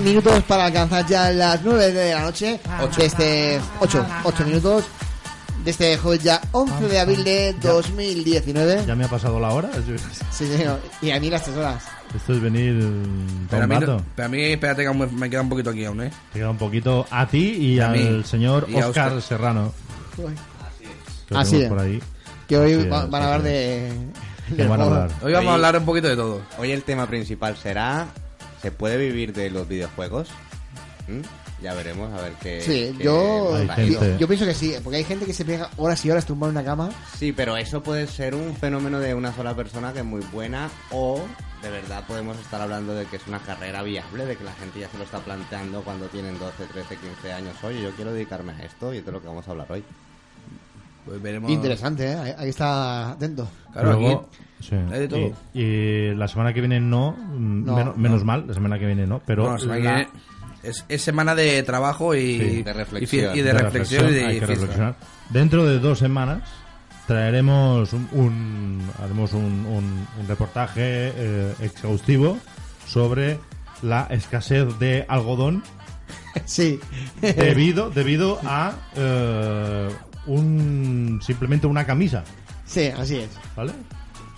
minutos para alcanzar ya las 9 de la noche. 8. Desde 8, 8 minutos. Desde este ya 11 de ah, abril de 2019. ¿Ya me ha pasado la hora? Sí. Y a mí las 3 horas. Esto es venir pero a, mí, pero a mí, espérate me queda un poquito aquí aún, ¿eh? Te queda un poquito a ti y al señor y Oscar, Serrano. Así es. Por ahí. Que hoy van a hablar de... Hoy vamos a hablar un poquito de todo. Hoy el tema principal será ¿se puede vivir de los videojuegos? ¿Mm? Ya veremos, a ver qué... Sí, qué yo, yo pienso que sí, porque hay gente que se pega horas y horas tumbado en una cama. Sí, pero eso puede ser un fenómeno de una sola persona que es muy buena o de verdad podemos estar hablando de que es una carrera viable, de que la gente ya se lo está planteando cuando tienen 12, 13, 15 años. Oye, yo quiero dedicarme a esto y esto es lo que vamos a hablar hoy. Pues veremos. Interesante, ¿eh? Ahí- Ahí está atento. Claro, Luego, aquí sí. hay de todo. Y, y la semana que viene no, No, men- no. menos mal, la semana que viene no, pero Bueno, la semana que la- viene es, es semana de trabajo y, Sí. De reflexión. y de, reflexión, y de hay que reflexionar. Dentro de dos semanas traeremos un, un- haremos un, un- un reportaje eh, exhaustivo sobre la escasez de algodón Sí. debido debido a eh, un simplemente una camisa, sí, así es. ¿vale?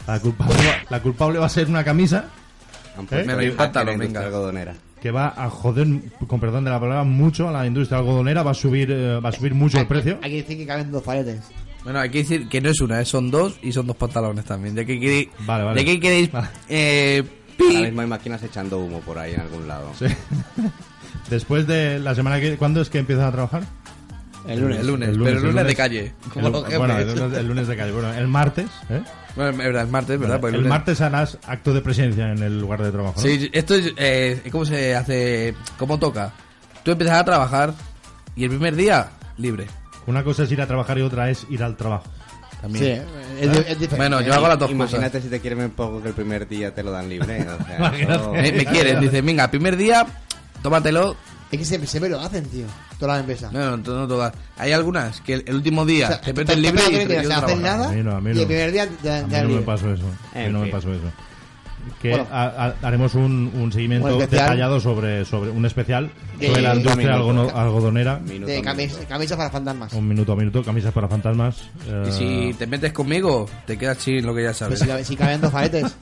La culpable, va- la culpable va a ser una camisa ¿Eh? Me la industria venga. algodonera. que va a joder, con perdón de la palabra, mucho a la industria algodonera, va a subir eh, va a subir mucho el precio. Hay que decir que caben dos paletes. Bueno, hay que decir que no es una, eh, son dos y son dos pantalones también. ¿De qué queréis? Vale, vale. ¿De qué queréis? eh, Ahora pi- mismo hay máquinas echando humo por ahí en algún lado. Sí. Después de la semana que... ¿Cuándo es que empiezan a trabajar? El lunes, el lunes, pero el lunes de calle, como El- bueno, el lunes, el lunes de calle. Bueno, el martes, ¿eh? Bueno, es verdad, el martes, ¿verdad? Pues el martes harás acto de presencia en el lugar de trabajo, ¿no? Sí, esto es. Eh, ¿Cómo se hace? ¿Cómo toca? Tú empiezas a trabajar y el primer día, libre. Una cosa es ir a trabajar y otra es ir al trabajo. También. Sí, es, di- es diferente. Bueno, yo hago las dos Imagínate si te quieren un poco que el primer día te lo dan libre. O sea, Me, me quieren, dicen, venga, primer día, tómatelo. Es que siempre, siempre lo hacen, tío. Todas las empresas. No, no, no todas. Hay algunas que el, el último día O sea, te meten libre y te no hacen nada A mí no, a mí y no. el primer día te, te A dan mí no me pasó eso. A mí no me pasó eso. Que Bueno. ha- ha- haremos un, un seguimiento Un detallado sobre, sobre un especial De- sobre la industria minuto. algono- algodonera. Minuto De camisas para fantasmas. Un minuto a minuto, camisas para fantasmas. eh, Y si te metes conmigo, te quedas sin lo que ya sabes. si, cabe- si caben dos paletes.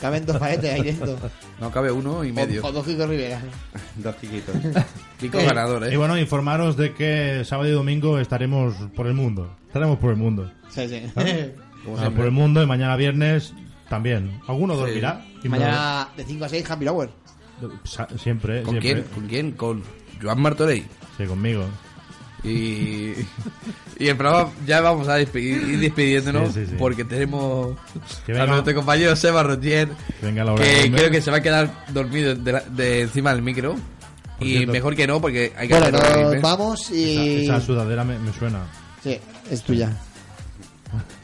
caben dos paletes ahí dentro. No cabe uno y medio. O, o dos Kiko Rivera. Dos chiquitos. Kiko ganador, Y ¿eh? bueno, informaros de que sábado y domingo estaremos por el mundo. Estaremos por el mundo. Sí, sí. Como Ah, por el mundo y mañana viernes también. ¿Alguno dormirá? ¿Quién Mañana de 5 a 6, Happy Hour. Sa- Siempre, ¿Con siempre. quién? ¿Con quién? Con Joan Martorell. Sí, conmigo. Y, y el programa ya vamos a despedir, ir despidiéndonos Sí, sí, sí. porque tenemos Que a nuestro compañero Seba Roger Que venga la hora de que creo que se va a quedar dormido de, la- de encima del micro Por y cierto. mejor que no porque hay que Bueno, nos vamos y... Esa, esa sudadera me, me suena. Sí, es tuya.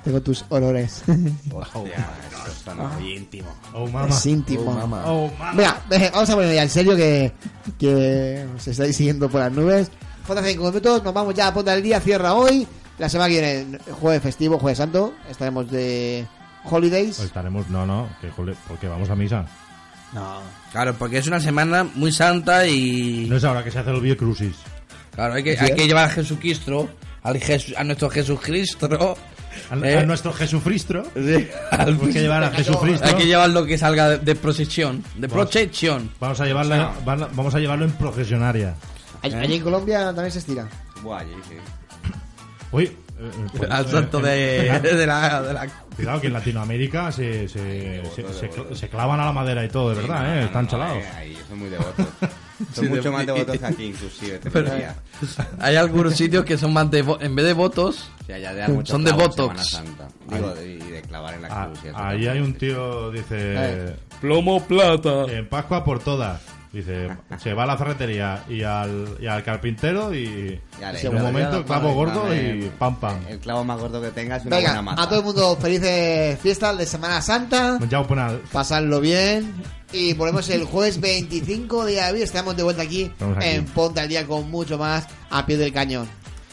Tengo tus olores. Hostia, eso muy íntimo. Oh, mama. es íntimo. Oh, mamá. Oh, mama. Eh, vamos a poner ya en serio que, que os estáis siguiendo por las nubes. Faltan 5 minutos, nos vamos ya a Ponte al Día, cierra hoy. La semana que viene, jueves festivo, jueves santo, estaremos de holidays. Pues estaremos, no, no, que jole- porque vamos a misa. No. Claro, porque es una semana muy santa y No es ahora que se hace el Via Crucis. claro, hay que, ¿Sí? hay que llevar a Jesucristo, al Jesu- a nuestro Jesucristo Eh. a nuestro Jesucristo. Tenemos que llevar a Jesucristo. Hay que llevarlo que salga de, de procesión. De Vamos. procesión. Vamos a vamos a llevarlo en procesionaria. Allí allí en Colombia también se estira. Buah, allí sí. Uy, eh, eh, pues, Al eh, santo de, eh, de la, de la- Cuidado que en Latinoamérica se, se, se, se cl- se clavan a la madera y todo, de verdad, ¿eh? Están chalados. Eh, ahí son muy devotos. Son Sí, mucho de- más devotos que aquí, inclusive. Te Pero- diría. hay algunos sitios que son más de en vez de votos Sí, allá de son de Santa. Digo, de- y de clavar en la Ah, cruz. ahí hay un tío, dice... Eh. Plomo plata. En Pascua por todas. Dice, se va a la ferretería y al, y al carpintero y en un momento clavo gordo y pam pam. El clavo más gordo que tengas una Venga, buena mata. a todo el mundo felices fiestas de Semana Santa. Pasadlo bien. Y volvemos el jueves 25 de abril. Estamos de vuelta aquí, en Ponte al Día con mucho más a pie del cañón.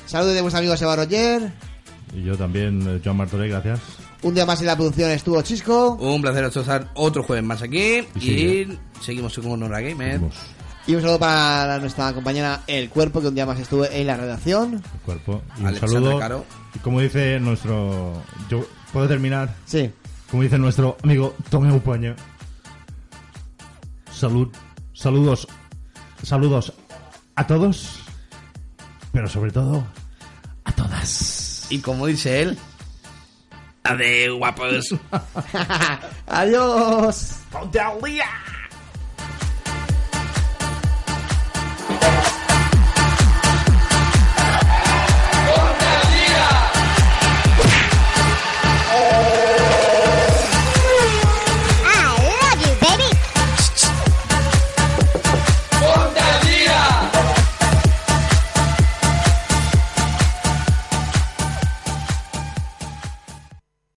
Saludos de vuestro amigo Seba Roger. Y yo también, eh, Joan Martorell, gracias. Un día más en la producción estuvo Chisco. Un placer estar otro jueves más aquí. Y seguimos con Honor Gamer. Y un saludo para nuestra compañera El Cuerpo, que un día más estuvo en la redacción. El cuerpo. Y un Alexandra saludo. Caro. Y como dice nuestro. Yo, ¿Puedo terminar? Sí. Como dice nuestro amigo Tomeu Puño. Salud. Saludos. Saludos a todos. Pero sobre todo. A todas. Y como dice él, ade guapos. Adiós. ¡Ponte al día!